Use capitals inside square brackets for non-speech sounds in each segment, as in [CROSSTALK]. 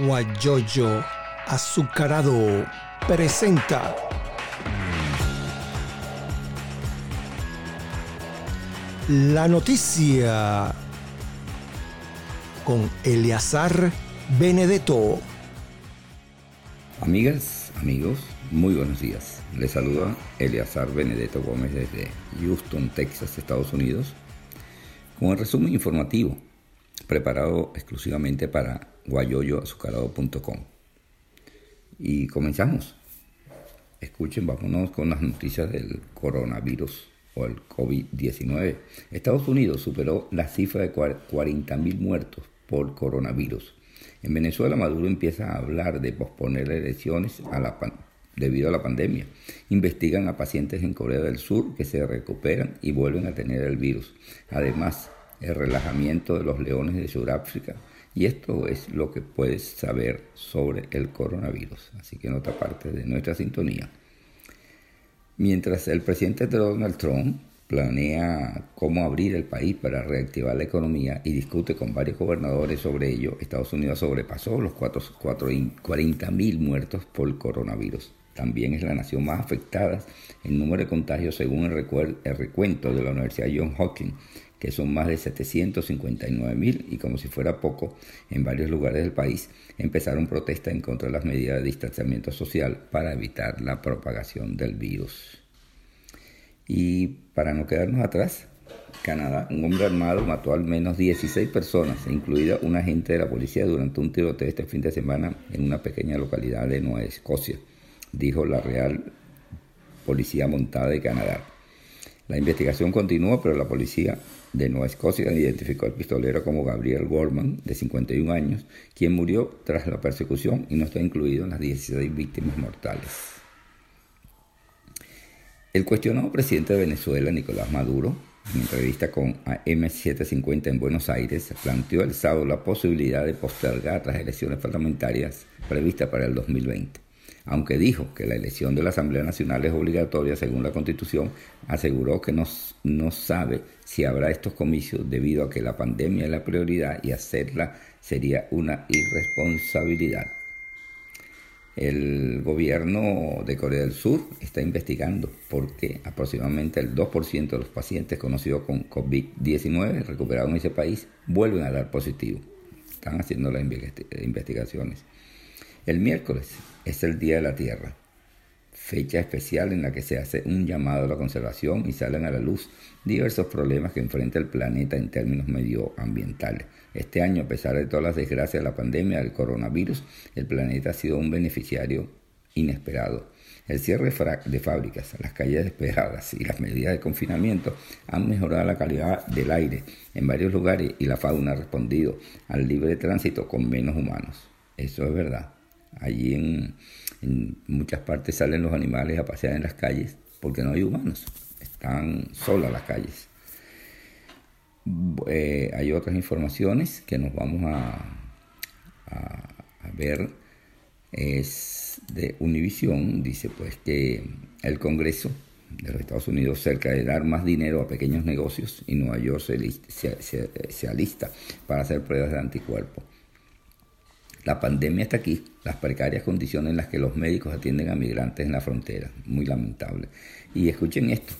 Guayoyo Azucarado presenta la noticia con Eleazar Benedetto. Amigas, amigos, muy buenos días. Les saluda Eleazar Benedetto Gómez desde Houston, Texas, Estados Unidos, con el resumen informativo preparado exclusivamente para guayoyoazucarado.com. Y comenzamos. Escuchen, vámonos con las noticias del coronavirus o el COVID-19. Estados Unidos superó la cifra de 40.000 muertos por coronavirus. En Venezuela, Maduro empieza a hablar de posponer elecciones debido a la pandemia. Investigan a pacientes en Corea del Sur que se recuperan y vuelven a tener el virus. Además, el relajamiento de los leones de Sudáfrica. Y esto es lo que puedes saber sobre el coronavirus. Así que en otra parte de nuestra sintonía. Mientras el presidente Donald Trump planea cómo abrir el país para reactivar la economía y discute con varios gobernadores sobre ello, Estados Unidos sobrepasó los 40 mil muertos por coronavirus. También es la nación más afectada en número de contagios según el, recuento de la Universidad Johns Hopkins, que son más de 759 mil y como si fuera poco, en varios lugares del país empezaron protestas en contra de las medidas de distanciamiento social para evitar la propagación del virus. Y para no quedarnos atrás, Canadá, un hombre armado mató al menos 16 personas, incluida un agente de la policía, durante un tiroteo este fin de semana en una pequeña localidad de Nueva Escocia, dijo la Real Policía Montada de Canadá. La investigación continúa, pero la policía de Nueva Escocia identificó al pistolero como Gabriel Gorman, de 51 años, quien murió tras la persecución y no está incluido en las 16 víctimas mortales. El cuestionado presidente de Venezuela, Nicolás Maduro, en entrevista con AM750 en Buenos Aires, planteó el sábado la posibilidad de postergar las elecciones parlamentarias previstas para el 2020 aunque dijo que la elección de la Asamblea Nacional es obligatoria según la Constitución, aseguró que no, no, sabe si habrá estos comicios debido a que la pandemia es la prioridad y hacerla sería una irresponsabilidad. El gobierno de Corea del Sur está investigando por qué aproximadamente el 2% de los pacientes conocidos con COVID-19 recuperados en ese país vuelven a dar positivo. Están haciendo las investigaciones. El miércoles es el Día de la Tierra, fecha especial en la que se hace un llamado a la conservación y salen a la luz diversos problemas que enfrenta el planeta en términos medioambientales. Este año, a pesar de todas las desgracias de la pandemia del coronavirus, el planeta ha sido un beneficiario inesperado. El cierre de fábricas, las calles despejadas y las medidas de confinamiento han mejorado la calidad del aire en varios lugares y la fauna ha respondido al libre tránsito con menos humanos. Eso es verdad. Allí en, muchas partes salen los animales a pasear en las calles porque no hay humanos, están solas las calles. Eh, hay otras informaciones que nos vamos a, ver. Es de Univision, dice pues que el Congreso de los Estados Unidos cerca de dar más dinero a pequeños negocios y Nueva York se, se, se alista para hacer pruebas de anticuerpos. La pandemia está aquí, las precarias condiciones en las que los médicos atienden a migrantes en la frontera, muy lamentable. Y escuchen esto,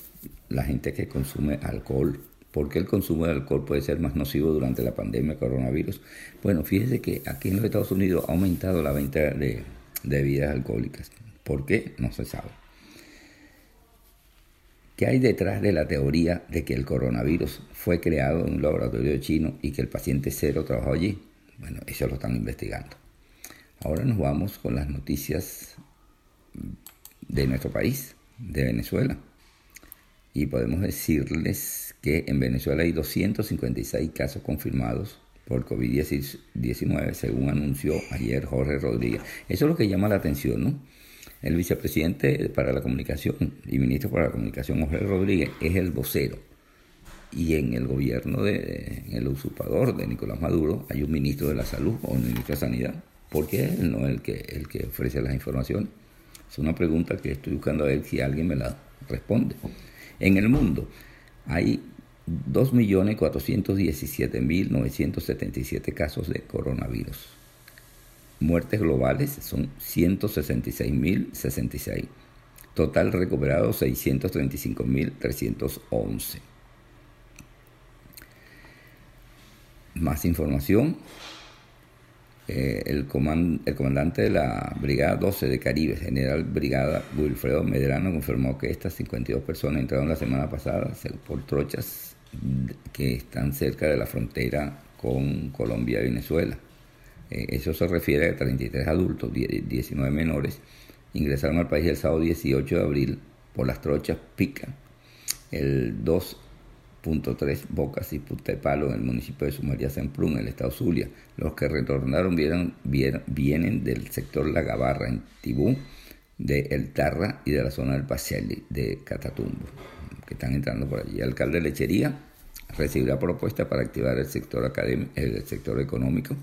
la gente que consume alcohol, ¿por qué el consumo de alcohol puede ser más nocivo durante la pandemia coronavirus? Bueno, fíjense que aquí en los Estados Unidos ha aumentado la venta de, de bebidas alcohólicas. ¿Por qué? No se sabe. ¿Qué hay detrás de la teoría de que el coronavirus fue creado en un laboratorio chino y que el paciente cero trabajó allí? Bueno, eso lo están investigando. Ahora nos vamos con las noticias de nuestro país, de Venezuela. Y podemos decirles que en Venezuela hay 256 casos confirmados por COVID-19, según anunció ayer Jorge Rodríguez. Eso es lo que llama la atención, ¿no? El vicepresidente para la comunicación y ministro para la comunicación, Jorge Rodríguez, es el vocero y en el gobierno de el usurpador de Nicolás Maduro hay un ministro de la salud o un ministro de sanidad. ¿Por qué él no es el que, el que ofrece las informaciones? Es una pregunta que estoy buscando a ver si alguien me la responde. En el mundo hay 2.417.977 casos de coronavirus. Muertes globales son 166.066. Total recuperado 635.311. Más información. Eh, el, el, comandante de la Brigada 12 de Caribe, General Brigada Wilfredo Medrano, confirmó que estas 52 personas entraron la semana pasada por trochas que están cerca de la frontera con Colombia y Venezuela. Eh, eso se refiere a 33 adultos, 19 menores, ingresaron al país el sábado 18 de abril por las trochas Pica, el 2.3 Bocas y Palo en el municipio de Sumaria Semprún, en el estado Zulia. Los que retornaron vienen del sector La Gabarra, en Tibú, de El Tarra y de la zona del Pacelli, de Catatumbo, que están entrando por allí. El alcalde de Lechería recibirá propuesta para activar el sector, académico, el sector económico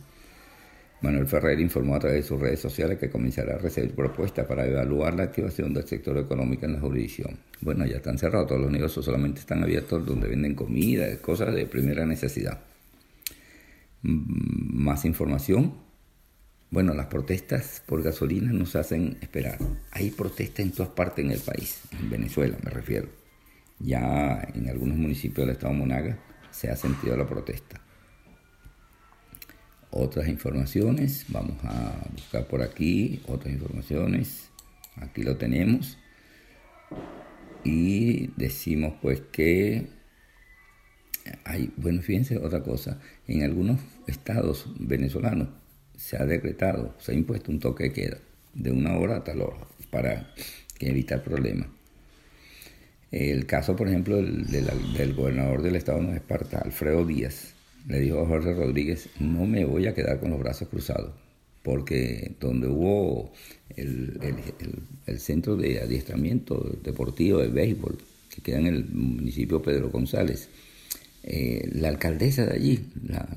Manuel Ferrer informó a través de sus redes sociales que comenzará a recibir propuestas para evaluar la activación del sector económico en la jurisdicción. Bueno, ya están cerrados, todos los negocios solamente están abiertos donde venden comida, cosas de primera necesidad. Mm, más información. Bueno, las protestas por gasolina nos hacen esperar. Hay protestas en todas partes en el país, en Venezuela me refiero. Ya en algunos municipios del estado de Monaga se ha sentido la protesta otras informaciones. Vamos a buscar por aquí otras informaciones. Aquí lo tenemos. Y decimos pues que hay, bueno, fíjense otra cosa, en algunos estados venezolanos se ha decretado, se ha impuesto un toque de queda de una hora a tal hora para evitar problemas. El caso, por ejemplo, del, del gobernador del estado de Esparta, Alfredo Díaz, le dijo Jorge Rodríguez, no me voy a quedar con los brazos cruzados, porque donde hubo el, centro de adiestramiento deportivo de béisbol, que queda en el municipio Pedro González, eh, la alcaldesa de allí, la,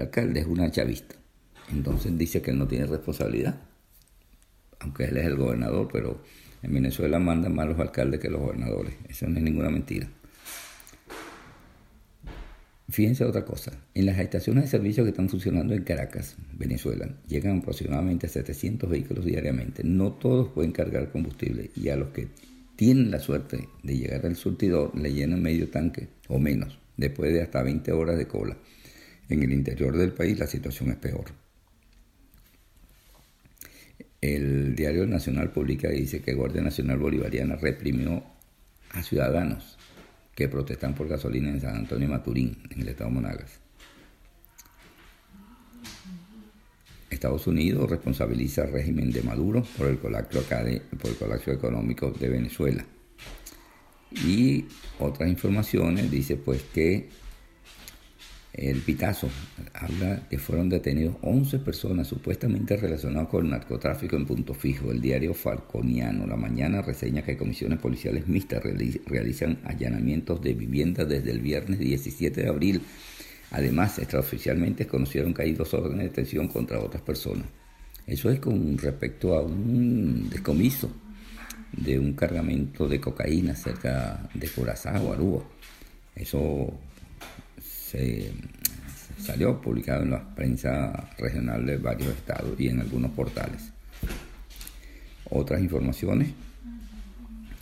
alcalde es una chavista, entonces dice que él no tiene responsabilidad, aunque él es el gobernador, pero en Venezuela mandan más los alcaldes que los gobernadores, eso no es ninguna mentira. Fíjense otra cosa, en las estaciones de servicio que están funcionando en Caracas, Venezuela, llegan aproximadamente a 700 vehículos diariamente. No todos pueden cargar combustible y a los que tienen la suerte de llegar al surtidor le llenan medio tanque o menos, después de hasta 20 horas de cola. En el interior del país la situación es peor. El diario Nacional publica dice que Guardia Nacional Bolivariana reprimió a ciudadanos que protestan por gasolina en San Antonio Maturín, en el estado de Monagas. Estados Unidos responsabiliza al régimen de Maduro por el colapso, por el colapso económico de Venezuela. Y otras informaciones dice pues que el Pitazo habla que fueron detenidos 11 personas supuestamente relacionadas con el narcotráfico en punto fijo. El diario Falconiano La Mañana reseña que comisiones policiales mixtas realizan allanamientos de viviendas desde el viernes 17 de abril. Además, extraoficialmente conocieron que hay dos órdenes de detención contra otras personas. Eso es con respecto a un descomiso de un cargamento de cocaína cerca de Curazao, Aruba. Eso se salió publicado en la prensa regional de varios estados y en algunos portales. Otras informaciones,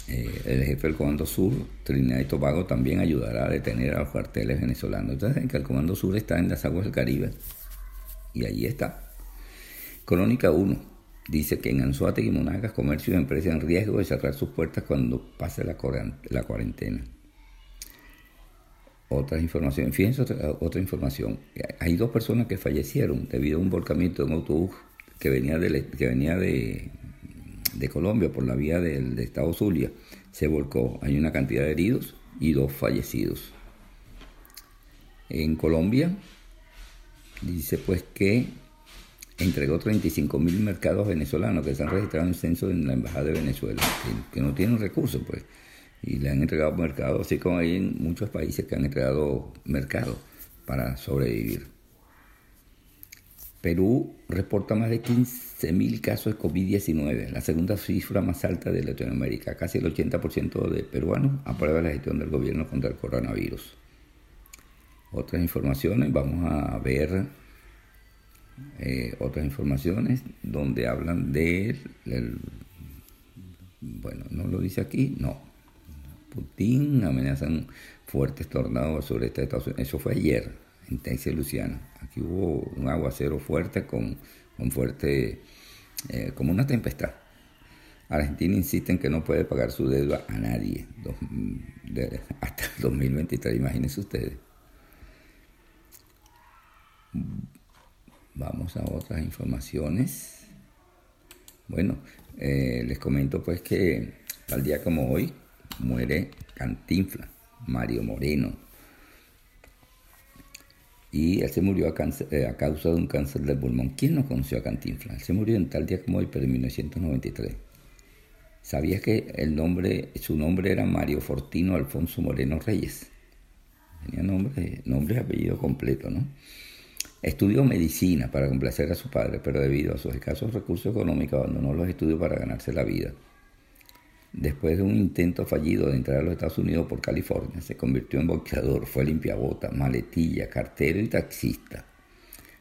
eh, el jefe del Comando Sur, Trinidad y Tobago, también ayudará a detener a los cuarteles venezolanos. Entonces, que el Comando Sur está en las aguas del Caribe y allí está. Crónica 1 dice que en Anzuategui y Monagas, comercio y empresas en riesgo de cerrar sus puertas cuando pase la cuarentena. Otra información, fíjense otra, información. Hay dos personas que fallecieron debido a un volcamiento de un autobús que venía de, que venía de, Colombia por la vía del estado Zulia. Se volcó. Hay una cantidad de heridos y dos fallecidos. En Colombia dice pues que entregó 35 mil mercados venezolanos que se han registrado en censo en la Embajada de Venezuela, que no tienen recursos pues y le han entregado mercado, así como hay en muchos países que han entregado mercado para sobrevivir. Perú reporta más de 15.000 casos de COVID-19, la segunda cifra más alta de Latinoamérica. Casi el 80% de peruanos aprueba la gestión del gobierno contra el coronavirus. Otras informaciones, vamos a ver eh, otras informaciones donde hablan de bueno, no lo dice aquí, no. Putin amenazan fuertes tornados sobre este Estados Unidos. Eso fue ayer en Texas, Luciana. Aquí hubo un aguacero fuerte con, con fuerte, eh, como una tempestad. Argentina insiste en que no puede pagar su deuda a nadie hasta el 2023, imagínense ustedes. Vamos a otras informaciones. Bueno, eh, les comento pues que tal día como hoy muere Cantinfla, Mario Moreno. Y él se murió a, eh, a, causa de un cáncer del pulmón. ¿Quién no conoció a Cantinfla? Él se murió en tal día como hoy, pero en 1993. ¿Sabías que el nombre, su nombre era Mario Fortino Alfonso Moreno Reyes? Tenía nombre, nombre y apellido completo, ¿no? Estudió medicina para complacer a su padre, pero debido a sus escasos recursos económicos abandonó los estudios para ganarse la vida. Después de un intento fallido de entrar a los Estados Unidos por California, se convirtió en boxeador, fue limpiabota, maletilla, cartero y taxista.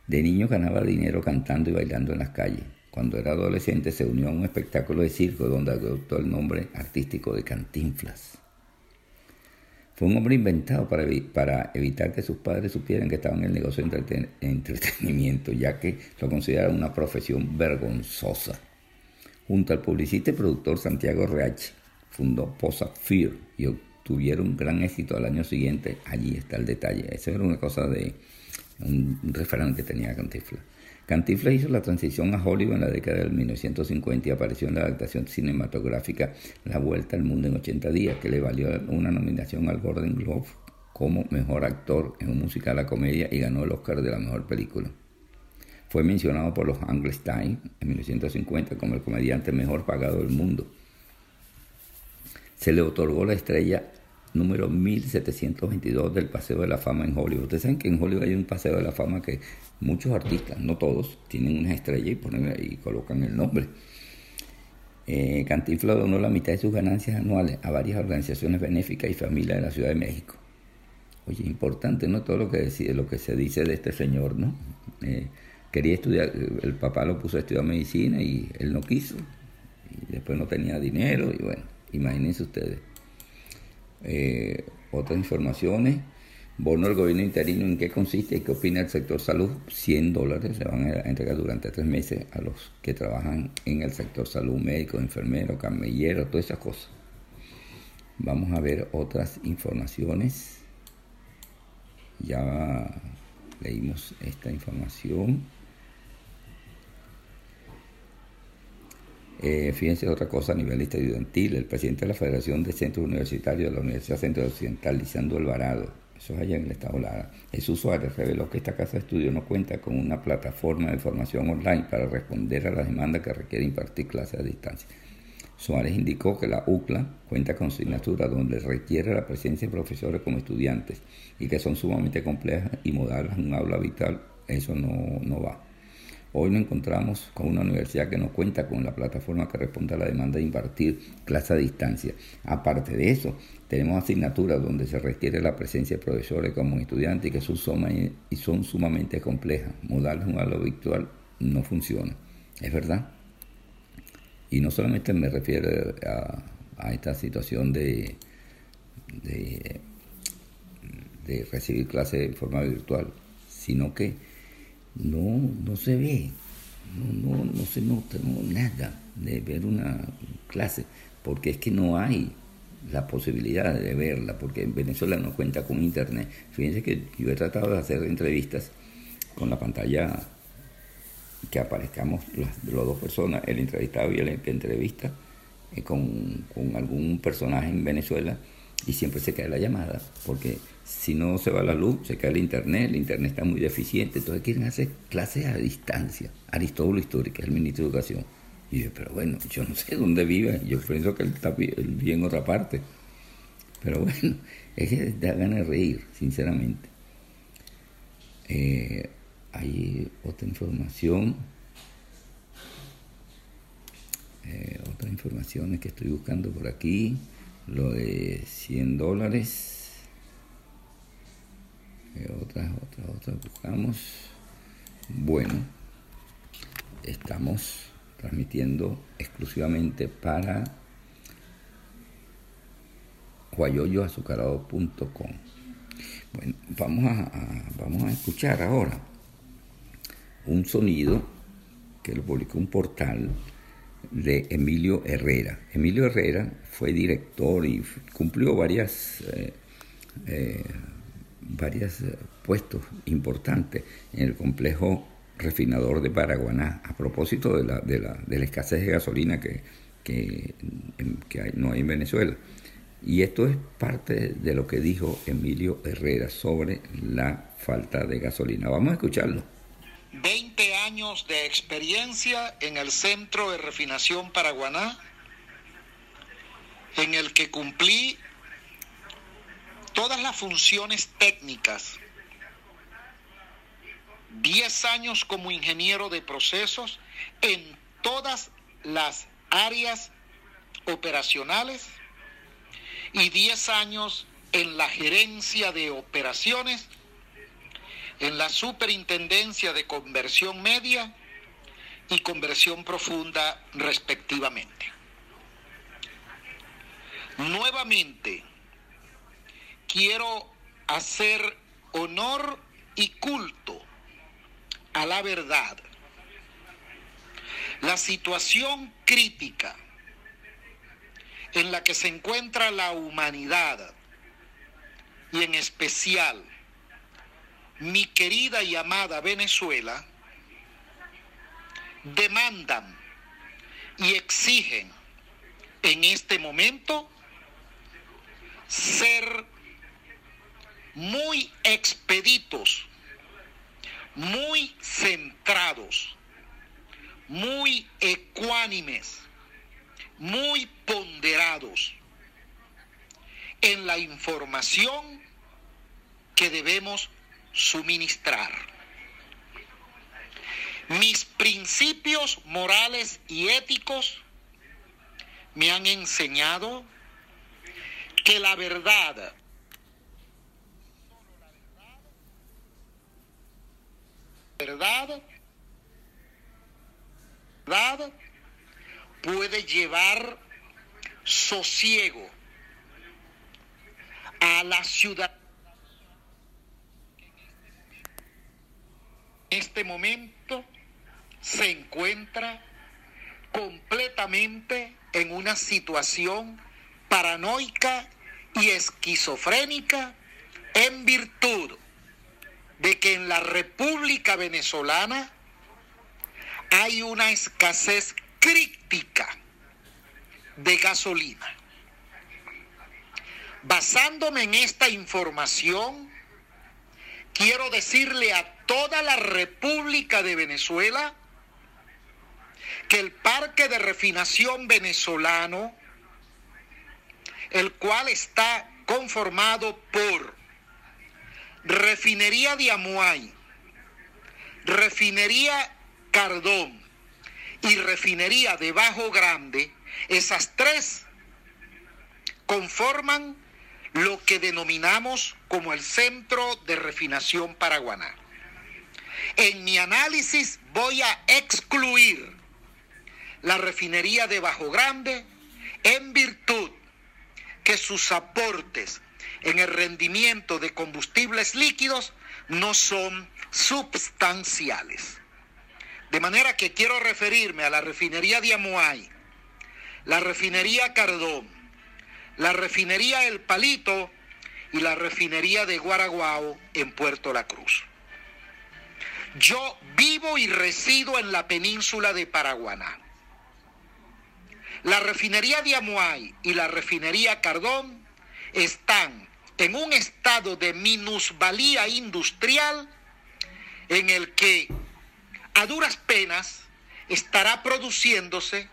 De niño ganaba dinero cantando y bailando en las calles. Cuando era adolescente se unió a un espectáculo de circo donde adoptó el nombre artístico de Cantinflas. Fue un hombre inventado para, evitar que sus padres supieran que estaba en el negocio de entretenimiento, ya que lo consideraban una profesión vergonzosa. Junto al publicista y productor Santiago Reach, fundó Posa Fear y obtuvieron gran éxito al año siguiente. Allí está el detalle. Esa era una cosa de un, referente que tenía Cantifla. Cantinflas hizo la transición a Hollywood en la década del 1950 y apareció en la adaptación cinematográfica La Vuelta al Mundo en 80 días, que le valió una nominación al Golden Globe como mejor actor en un musical a comedia y ganó el Oscar de la mejor película. Fue mencionado por los Angeles Times en 1950 como el comediante mejor pagado del mundo. Se le otorgó la estrella número 1722 del Paseo de la Fama en Hollywood. Ustedes saben que en Hollywood hay un Paseo de la Fama que muchos artistas, no todos, tienen una estrella y, ponen, y colocan el nombre. Eh, donó la mitad de sus ganancias anuales a varias organizaciones benéficas y familias de la Ciudad de México. Oye, importante, ¿no? Todo lo que, decide, lo que se dice de este señor, ¿no? Eh, quería estudiar, el papá lo puso a estudiar medicina y él no quiso. Después no tenía dinero y bueno, imagínense ustedes. Eh, otras informaciones. Bono del gobierno interino, ¿en qué consiste y qué opina el sector salud? 100 dólares se van a entregar durante tres meses a los que trabajan en el sector salud, médicos, enfermeros, camelleros, todas esas cosas. Vamos a ver otras informaciones. Ya leímos esta información. Eh, fíjense otra cosa a nivel estudiantil, el presidente de la Federación de Centros Universitarios de la Universidad Centro Occidental, Lisandro Alvarado, eso es allá en el estado Lara, Jesús Suárez reveló que esta casa de estudio no cuenta con una plataforma de formación online para responder a la demanda que requiere impartir clases a distancia. Suárez indicó que la UCLA cuenta con asignaturas donde requiere la presencia de profesores como estudiantes y que son sumamente complejas y modales en un aula vital, eso no, no va. Hoy nos encontramos con una universidad que no cuenta con la plataforma que responde a la demanda de impartir clases a distancia. Aparte de eso, tenemos asignaturas donde se requiere la presencia de profesores como estudiantes que son, y son sumamente complejas. Mudarles un aula virtual no funciona. ¿Es verdad? Y no solamente me refiero a, esta situación de, de, de recibir clases de forma virtual, sino que no, no se ve, no, no, no se nota nada de ver una clase, porque es que no hay la posibilidad de verla, porque en Venezuela no cuenta con internet. Fíjense que yo he tratado de hacer entrevistas con la pantalla que aparezcamos las, dos personas, el entrevistado y el que entrevista, eh, con algún personaje en Venezuela, y siempre se cae la llamada, porque si no se va la luz, se cae el internet, el internet está muy deficiente, entonces quieren hacer clases a distancia. Aristóbulo Histórica, el ministro de Educación. Y yo, pero bueno, yo no sé dónde vive, yo pienso que él está vive en otra parte. Pero bueno, [LAUGHS] es que da ganas de reír, sinceramente. Eh, hay otra información. Eh, otra información que estoy buscando por aquí. Lo de 100 dólares otras, otras, otras buscamos. Bueno, Estamos transmitiendo exclusivamente para guayoyoazucarado.com. Bueno, vamos a, vamos a escuchar ahora un sonido que lo publicó un portal de Emilio Herrera. Emilio Herrera fue director y cumplió varias, eh, eh, varias eh, puestos importantes en el complejo refinador de Paraguaná, a propósito de la, de la, de la escasez de gasolina que, que, que no hay en Venezuela. Y esto es parte de lo que dijo Emilio Herrera sobre la falta de gasolina. Vamos a escucharlo. 20 años de experiencia en el Centro de Refinación Paraguaná, en el que cumplí todas las funciones técnicas. 10 años como ingeniero de procesos en todas las áreas operacionales y 10 años en la gerencia de operaciones, en la superintendencia de conversión media y conversión profunda respectivamente. Nuevamente, quiero hacer honor y culto a la verdad. La situación crítica en la que se encuentra la humanidad y en especial mi querida y amada Venezuela, demandan y exigen en este momento ser muy expeditos, muy centrados, muy ecuánimes muy ponderados en la información que debemos suministrar. Mis principios morales y éticos me han enseñado que la verdad verdad, verdad puede llevar sosiego a la ciudad. Este momento se encuentra completamente en una situación paranoica y esquizofrénica en virtud de que en la República Venezolana hay una escasez crítica de gasolina. Basándome en esta información, quiero decirle a toda la República de Venezuela que el parque de refinación venezolano, el cual está conformado por refinería de Amuay, refinería Cardón, y refinería de Bajo Grande, esas tres conforman lo que denominamos como el centro de refinación paraguaná. En mi análisis voy a excluir la refinería de Bajo Grande en virtud que sus aportes en el rendimiento de combustibles líquidos no son substanciales. De manera que quiero referirme a la refinería de Amuay, la refinería Cardón, la refinería El Palito y la refinería de Guaraguao en Puerto La Cruz. Yo vivo y resido en la península de Paraguaná. La refinería de Amuay y la refinería Cardón están en un estado de minusvalía industrial en el que a duras penas estará produciéndose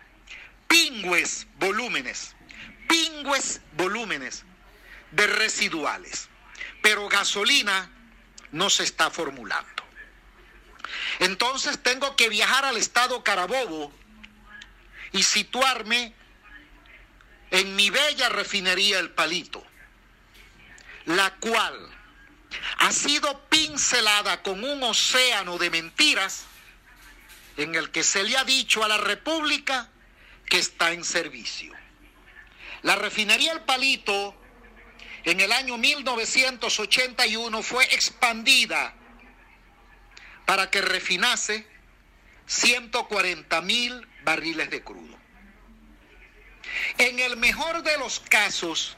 pingües volúmenes, pingües volúmenes de residuales, pero gasolina no se está formulando. Entonces tengo que viajar al estado Carabobo y situarme en mi bella refinería El Palito, la cual ha sido pincelada con un océano de mentiras en el que se le ha dicho a la República que está en servicio. La refinería El Palito en el año 1981 fue expandida para que refinase 140 mil barriles de crudo. En el mejor de los casos,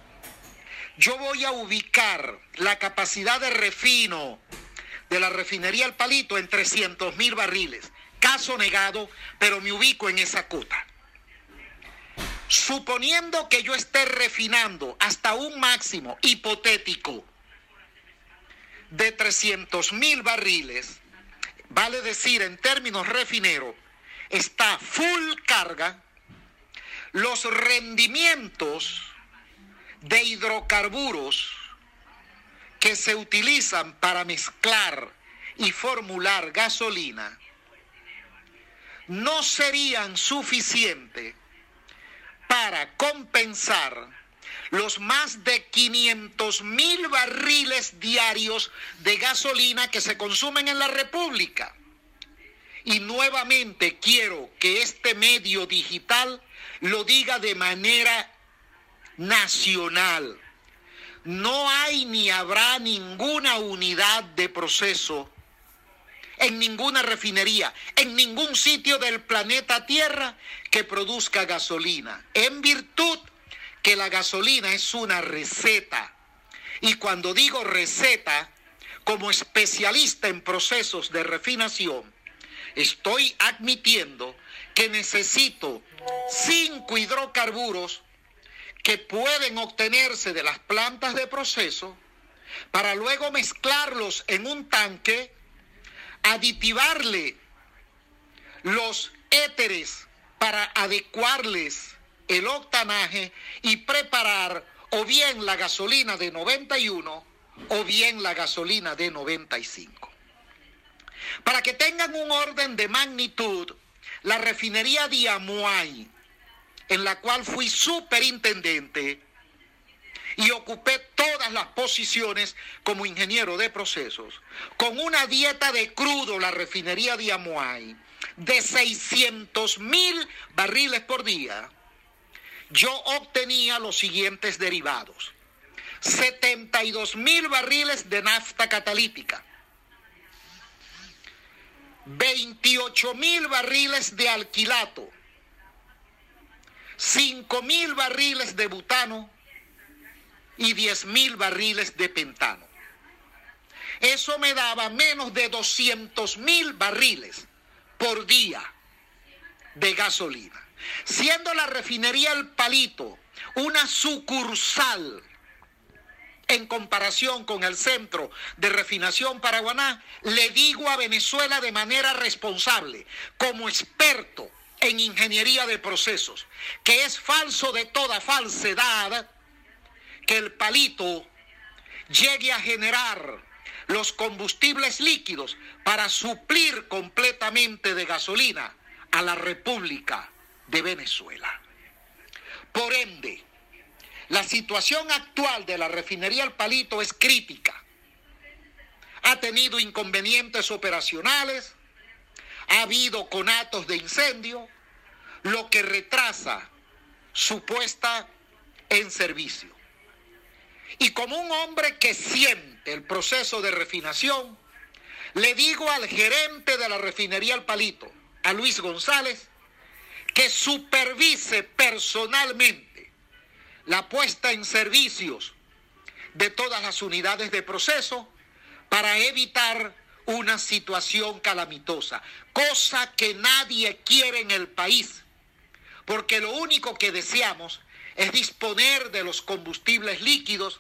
yo voy a ubicar la capacidad de refino de la refinería El Palito en 300 mil barriles. Caso negado, pero me ubico en esa cota. Suponiendo que yo esté refinando hasta un máximo hipotético de 300 mil barriles, vale decir en términos refineros, está full carga, los rendimientos de hidrocarburos que se utilizan para mezclar y formular gasolina no serían suficientes para compensar los más de 500 mil barriles diarios de gasolina que se consumen en la República. Y nuevamente quiero que este medio digital lo diga de manera nacional. No hay ni habrá ninguna unidad de proceso en ninguna refinería, en ningún sitio del planeta Tierra que produzca gasolina, en virtud que la gasolina es una receta. Y cuando digo receta, como especialista en procesos de refinación, estoy admitiendo que necesito cinco hidrocarburos que pueden obtenerse de las plantas de proceso para luego mezclarlos en un tanque, aditivarle los éteres para adecuarles el octanaje y preparar o bien la gasolina de 91 o bien la gasolina de 95. Para que tengan un orden de magnitud, la refinería de Amuay, en la cual fui superintendente y ocupé todas las posiciones como ingeniero de procesos, con una dieta de crudo, la refinería de Amuay, de 600 mil barriles por día, yo obtenía los siguientes derivados. 72 mil barriles de nafta catalítica, 28 mil barriles de alquilato, 5 mil barriles de butano y 10 mil barriles de pentano. Eso me daba menos de 200 mil barriles por día de gasolina. Siendo la refinería El Palito una sucursal en comparación con el centro de refinación Paraguaná, le digo a Venezuela de manera responsable, como experto en ingeniería de procesos, que es falso de toda falsedad que el palito llegue a generar los combustibles líquidos para suplir completamente de gasolina a la República de Venezuela. Por ende, la situación actual de la refinería El Palito es crítica. Ha tenido inconvenientes operacionales, ha habido conatos de incendio, lo que retrasa su puesta en servicio. Y como un hombre que siente el proceso de refinación, le digo al gerente de la refinería El Palito, a Luis González, que supervise personalmente la puesta en servicios de todas las unidades de proceso para evitar una situación calamitosa, cosa que nadie quiere en el país, porque lo único que deseamos es disponer de los combustibles líquidos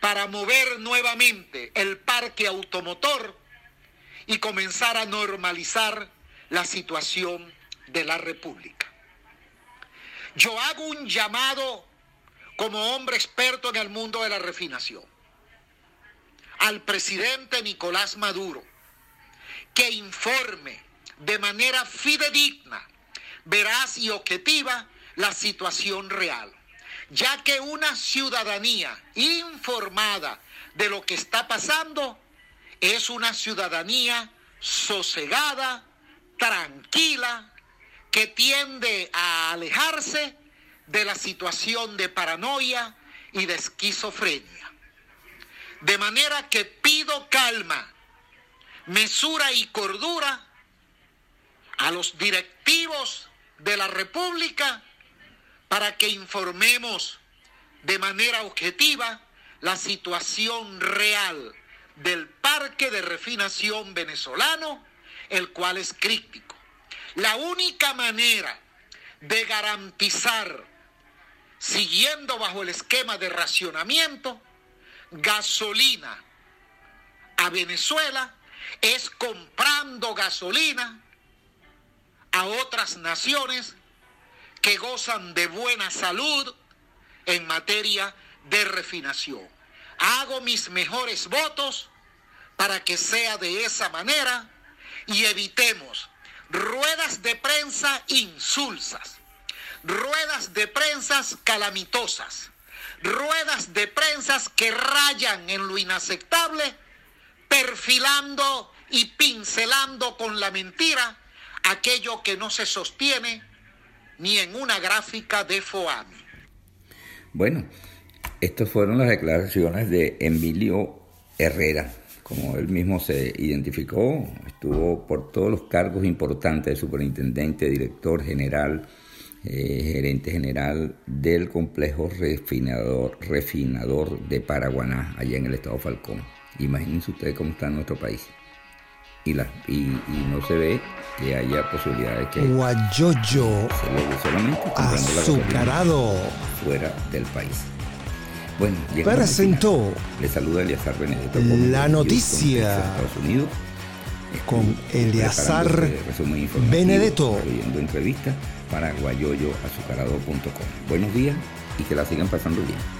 para mover nuevamente el parque automotor y comenzar a normalizar la situación de la República. Yo hago un llamado como hombre experto en el mundo de la refinación al presidente Nicolás Maduro que informe de manera fidedigna, veraz y objetiva la situación real, ya que una ciudadanía informada de lo que está pasando es una ciudadanía sosegada, tranquila, que tiende a alejarse de la situación de paranoia y de esquizofrenia. De manera que pido calma, mesura y cordura a los directivos de la República para que informemos de manera objetiva la situación real del parque de refinación venezolano, el cual es crítico. La única manera de garantizar, siguiendo bajo el esquema de racionamiento, gasolina a Venezuela es comprando gasolina a otras naciones que gozan de buena salud en materia de refinación. Hago mis mejores votos para que sea de esa manera y evitemos ruedas de prensa insulsas, ruedas de prensa calamitosas, ruedas de prensa que rayan en lo inaceptable, perfilando y pincelando con la mentira aquello que no se sostiene ni en una gráfica de FOAMI. Bueno, estas fueron las declaraciones de Emilio Herrera. Como él mismo se identificó, estuvo por todos los cargos importantes de superintendente, director general, eh, gerente general del complejo refinador, refinador de Paraguaná, allá en el estado Falcón. Imagínense ustedes cómo está nuestro país. Y, la, y, no se ve que haya posibilidades que Guayoyo solamente azucarado fuera del país. Bueno, presentó le saluda Eliazar Benedetto la noticia Estados Unidos con Eliazar Benedetto viendo entrevistas para guayoyoazucarado.com. Buenos días y que la sigan pasando bien.